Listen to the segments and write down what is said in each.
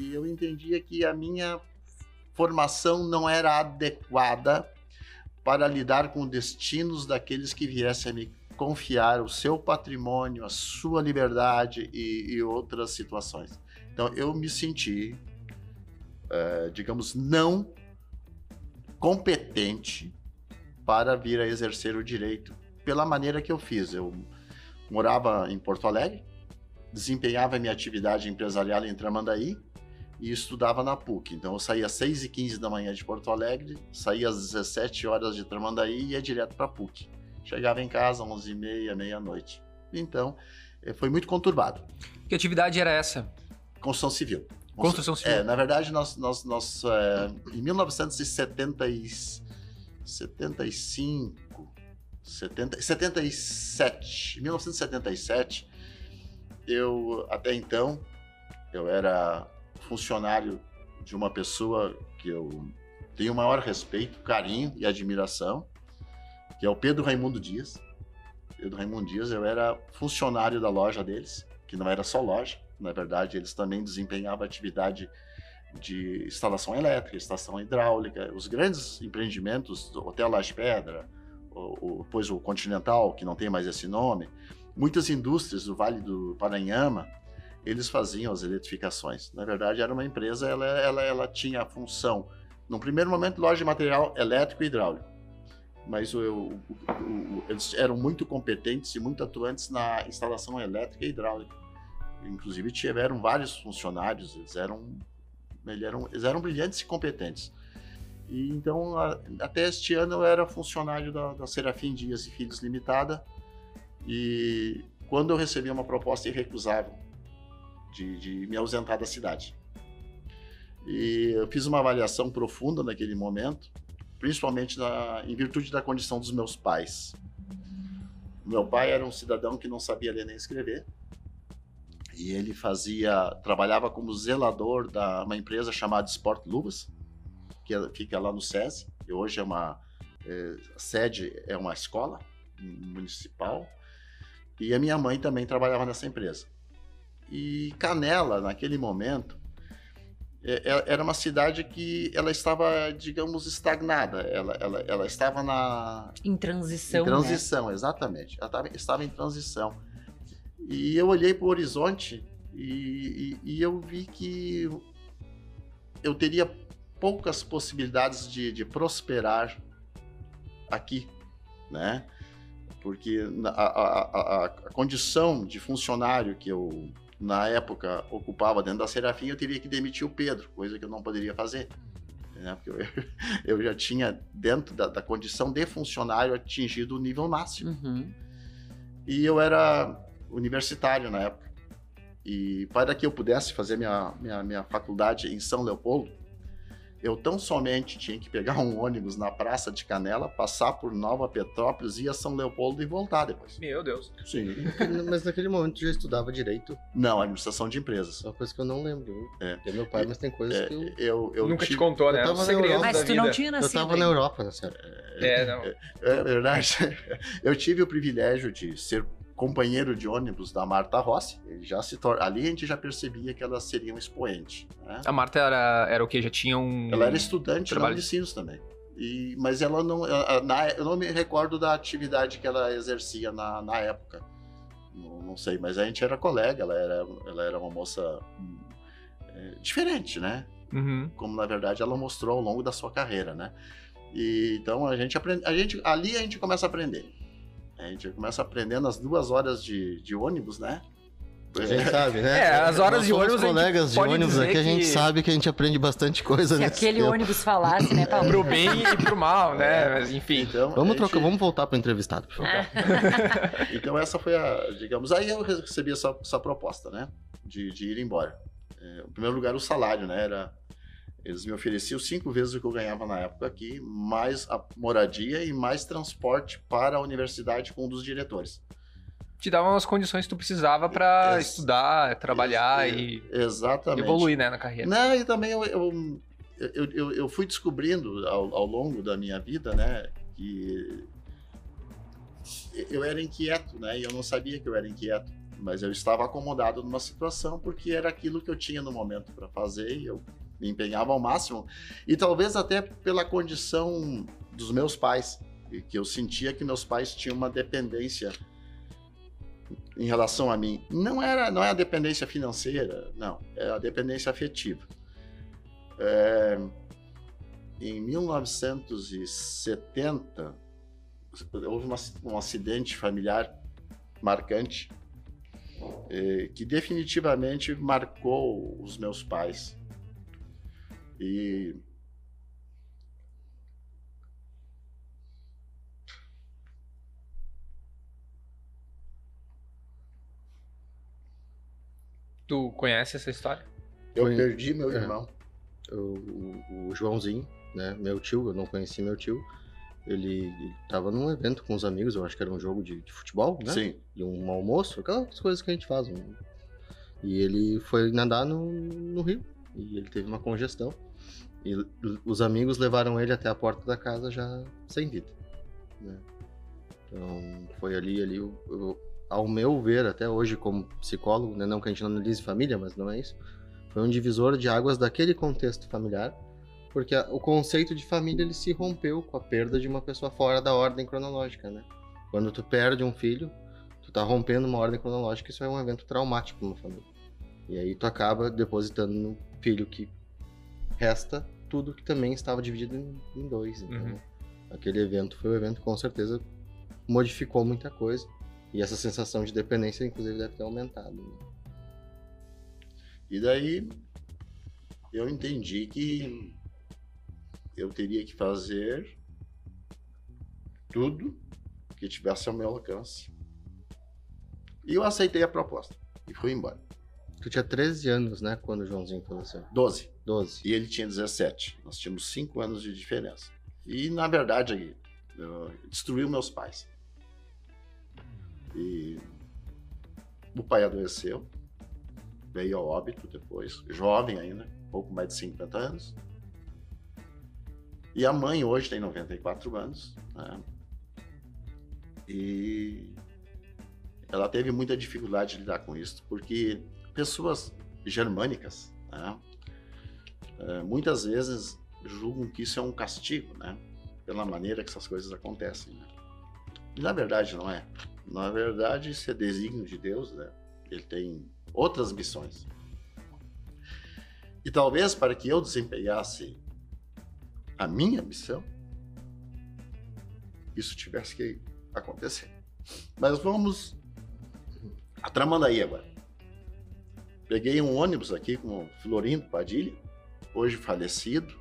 E eu entendia que a minha formação não era adequada para lidar com destinos daqueles que viessem a me confiar o seu patrimônio, a sua liberdade e, e outras situações. Então eu me senti, uh, digamos, não competente para vir a exercer o direito pela maneira que eu fiz. Eu morava em Porto Alegre, desempenhava minha atividade empresarial em Tramandaí e estudava na PUC. Então eu saía às 6 e 15 da manhã de Porto Alegre, saía às 17 horas de Tramandaí e ia direto para a PUC. Chegava em casa às 11 e meia, meia-noite. Então eh, foi muito conturbado. Que atividade era essa? Construção civil. Construção civil. É, na verdade, nós, nós, nós é, em 1975, 70, 77, 1977, eu até então eu era funcionário de uma pessoa que eu tenho o maior respeito, carinho e admiração, que é o Pedro Raimundo Dias. Pedro Raimundo Dias, eu era funcionário da loja deles, que não era só loja, na verdade eles também desempenhavam atividade de instalação elétrica, estação hidráulica, os grandes empreendimentos, Hotel Laje Pedra, o, o, depois o Continental, que não tem mais esse nome, muitas indústrias do Vale do Paranhama, eles faziam as eletrificações. Na verdade, era uma empresa, ela, ela, ela tinha a função, no primeiro momento, loja de material elétrico e hidráulico. Mas o, o, o, eles eram muito competentes e muito atuantes na instalação elétrica e hidráulica. Inclusive, tiveram vários funcionários, eles eram, eles eram, eles eram brilhantes e competentes. E, então, a, até este ano, eu era funcionário da, da Serafim Dias e Filhos Limitada. E quando eu recebi uma proposta irrecusável de, de me ausentar da cidade. E eu fiz uma avaliação profunda naquele momento, principalmente na, em virtude da condição dos meus pais. Meu pai era um cidadão que não sabia ler nem escrever, e ele fazia, trabalhava como zelador da uma empresa chamada Sport Luvas, que é, fica lá no SESI, e hoje é uma é, sede é uma escola municipal. E a minha mãe também trabalhava nessa empresa. E Canela, naquele momento, é, é, era uma cidade que ela estava, digamos, estagnada. Ela, ela, ela estava na... Em transição, Em transição, né? exatamente. Ela estava, estava em transição. E eu olhei para o horizonte e, e, e, eu vi que eu teria poucas possibilidades de, de prosperar aqui, né? Porque a, a, a, a condição de funcionário que eu na época ocupava dentro da Serafim, eu teria que demitir o Pedro, coisa que eu não poderia fazer. Né? Porque eu, eu, já tinha, dentro da, da, condição de funcionário, atingido o nível máximo. Uhum. E eu era universitário na época. E para que eu pudesse fazer minha, minha, minha faculdade em São Leopoldo, eu tão somente tinha que pegar um ônibus na Praça de Canela, passar por Nova Petrópolis, ir a São Leopoldo e voltar depois. Meu Deus. Sim. mas naquele momento já estudava direito? Não, administração de empresas. É uma coisa que eu não lembro. É. Tem meu pai, mas tem coisas é, que eu... eu, eu Nunca tive... te contou, né? Eu tava na Europa. Mas tu não tinha nascido Eu tava na Europa época. É, não. É, é verdade. Eu tive o privilégio de ser companheiro de ônibus da Marta Rossi. Ele já se tor... Ali a gente já percebia que ela seria um expoente. Né? A Marta era, era o que? Já tinha um. Ela era estudante Trabalho. na Unicinos também. E, mas ela não. Ela, na, eu não me recordo da atividade que ela exercia na, na época. Não, não, sei, mas a gente era colega, ela era, ela era uma moça é, diferente, né? Uhum. Como na verdade ela mostrou ao longo da sua carreira, né? E, então a gente aprende, a gente, ali a gente começa a aprender. A gente começa aprendendo as duas horas de, de ônibus, né? A gente sabe, né? É, as horas de ônibus. colegas de ônibus aqui, a gente que- sabe que a gente aprende bastante coisa Se nesse aquele tempo. ônibus falasse, né, Paulo? Pro bem e pro mal, né? Mas enfim. Então, Vamos gente- trocar, vamos voltar pro entrevistado, por favor. Então essa foi a, digamos, aí eu recebi essa, essa proposta, né, de, de ir embora. É, em primeiro lugar o salário, né, era, eles me ofereciam cinco vezes o que eu ganhava na época aqui, mais a moradia e mais transporte para a universidade com um dos diretores. Te davam as condições que tu precisava Ex- estudar, trabalhar e Exatamente. evoluir, né, na carreira. Não, e também eu, eu, eu, eu, eu fui descobrindo ao, ao longo da minha vida, né, que eu era inquieto, né, e eu não sabia que eu era inquieto. Mas eu estava acomodado numa situação porque era aquilo que eu tinha no momento para fazer e eu me empenhava ao máximo. E talvez até pela condição dos meus pais, que eu sentia que meus pais tinham uma dependência em relação a mim. Não era, não é a dependência financeira, não, é a dependência afetiva. É, em 1970 houve uma, um acidente familiar marcante eh, que definitivamente marcou os meus pais. E Tu conhece essa história? eu Foi- perdi meu é. irmão. O, o- o Joãozinho, né? Meu tio, eu não conheci meu tio. Ele, ele tava num evento com os amigos, eu acho que era um jogo de, de futebol, né? Sim. E um almoço, aquelas coisas que a gente faz. um- E ele foi nadar no, no rio. E ele teve uma congestão. E os amigos levaram ele até a porta da casa já sem vida. né? Então foi ali, ali, o- o- ao meu ver, até hoje como psicólogo, né? não que a gente não analise família, mas não é isso. Foi um divisor de águas daquele contexto familiar, porque a- o conceito de família ele se rompeu com a perda de uma pessoa fora da ordem cronológica, né? Quando tu perde um filho, tu tá rompendo uma ordem cronológica, isso é um evento traumático uma família. E aí tu acaba depositando no filho que resta tudo que também estava dividido em, em dois. Então, Uhum. aquele evento foi um evento que com certeza modificou muita coisa. E essa sensação de dependência, inclusive, deve ter aumentado. né? E daí eu entendi que eu teria que fazer tudo que tivesse ao meu alcance. E eu aceitei a proposta e fui embora. Tu tinha 13 anos, né, quando o Joãozinho faleceu? 12. 12. E ele tinha 17. Nós tínhamos 5 anos de diferença. E, na verdade, destruiu meus pais. E o pai adoeceu, veio ao óbito depois, jovem ainda, pouco mais de 50 anos. E a mãe hoje tem 94 anos. né? E ela teve muita dificuldade de lidar com isso, porque pessoas germânicas, né? É, muitas vezes julgam que isso é um castigo, né? Pela maneira que essas coisas acontecem. Né? E na verdade não é. Na verdade, isso é desígnio de Deus, né? Ele tem outras missões. E talvez para que eu desempenhasse a minha missão, isso tivesse que acontecer. Mas vamos a Tramandaí agora. Peguei um ônibus aqui com o Florindo Padilha, hoje falecido,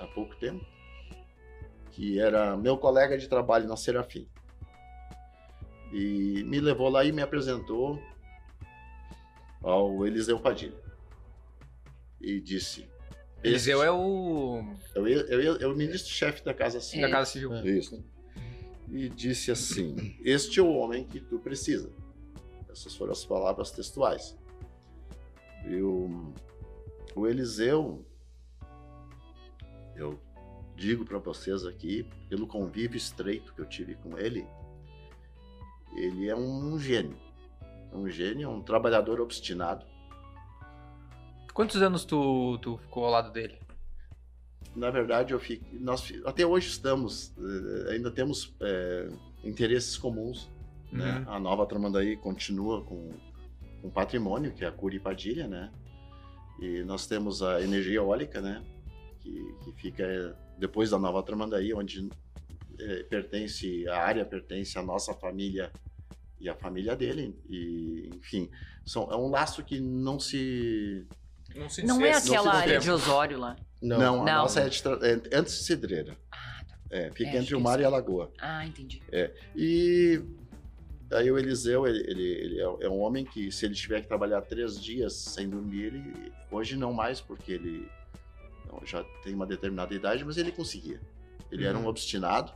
há pouco tempo, que era meu colega de trabalho na Serafim. E me levou lá e me apresentou ao Eliseu Padilha. E disse: Eliseu "Este- é o eu, ia- eu, ia- é o ministro-chefe da Casa Civil. da Casa Civil. É. Isso. E disse assim: Este é o homem que tu precisa. Essas foram as palavras textuais. E o, o Eliseu, eu digo para vocês aqui, pelo convívio estreito que eu tive com ele, ele é um gênio. É um gênio, é um trabalhador obstinado. Quantos anos tu, tu ficou ao lado dele? Na verdade, eu fico, nós até hoje estamos, eh, ainda temos eh, interesses comuns. né? Uhum. A nova Tramandaí continua com, com patrimônio, que é a Curi Padilha, né? E nós temos a energia eólica, né? Que, que fica eh, depois da nova Tramandaí, onde eh, pertence, a área pertence à nossa família e à família dele. E, enfim, são, é um laço que não se... Não, se Não é aquela se área tempo. de Osório lá. Não, a Não. nossa é, de é antes de Cidreira. Ah, tá. É, fica É, entre o mar e a lagoa. Ah, entendi. E aí o Eliseu, ele, ele, ele é é um homem que se ele tiver que trabalhar três dias sem dormir, ele hoje não mais, porque ele não, já tem uma determinada idade, mas ele conseguia. Ele era um Uhum. obstinado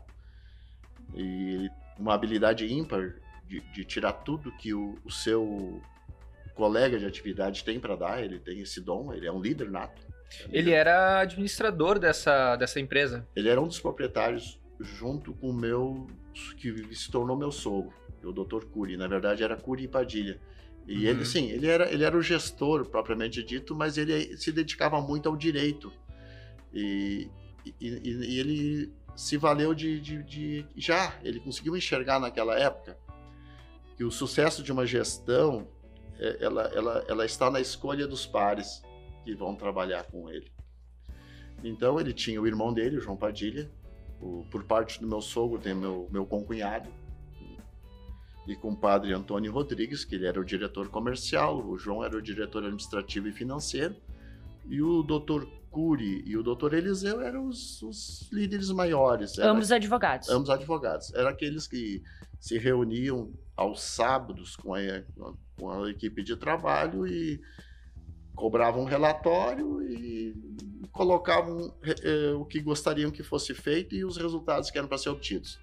e uma habilidade ímpar de, de tirar tudo que o, o seu colega de atividade tem para dar. Ele tem esse dom, ele é um líder nato. Ele era administrador dessa, dessa empresa. Ele era um dos proprietários junto com o meu, que se tornou meu sogro, o Dr. Curi. Na verdade, era Curi e Padilha. E ele, Uhum. sim, ele era, ele era o gestor, propriamente dito, mas ele se dedicava muito ao direito. E, e, e- e ele se valeu de, de- de- Já, ele conseguiu enxergar naquela época que o sucesso de uma gestão é, ela, ela, ela está na escolha dos pares que vão trabalhar com ele. Então ele tinha o irmão dele, o João Padilha, o- por parte do meu sogro tem meu, meu concunhado, e com o padre Antônio Rodrigues, que ele era o diretor comercial, o João era o diretor administrativo e financeiro, e o doutor Cury e o doutor Eliseu eram os, os líderes maiores. Era- Ambos advogados. ambos advogados. Eram aqueles que se reuniam aos sábados com a, com a equipe de trabalho e cobravam um relatório e colocavam eh, o que gostariam que fosse feito e os resultados que eram para ser obtidos.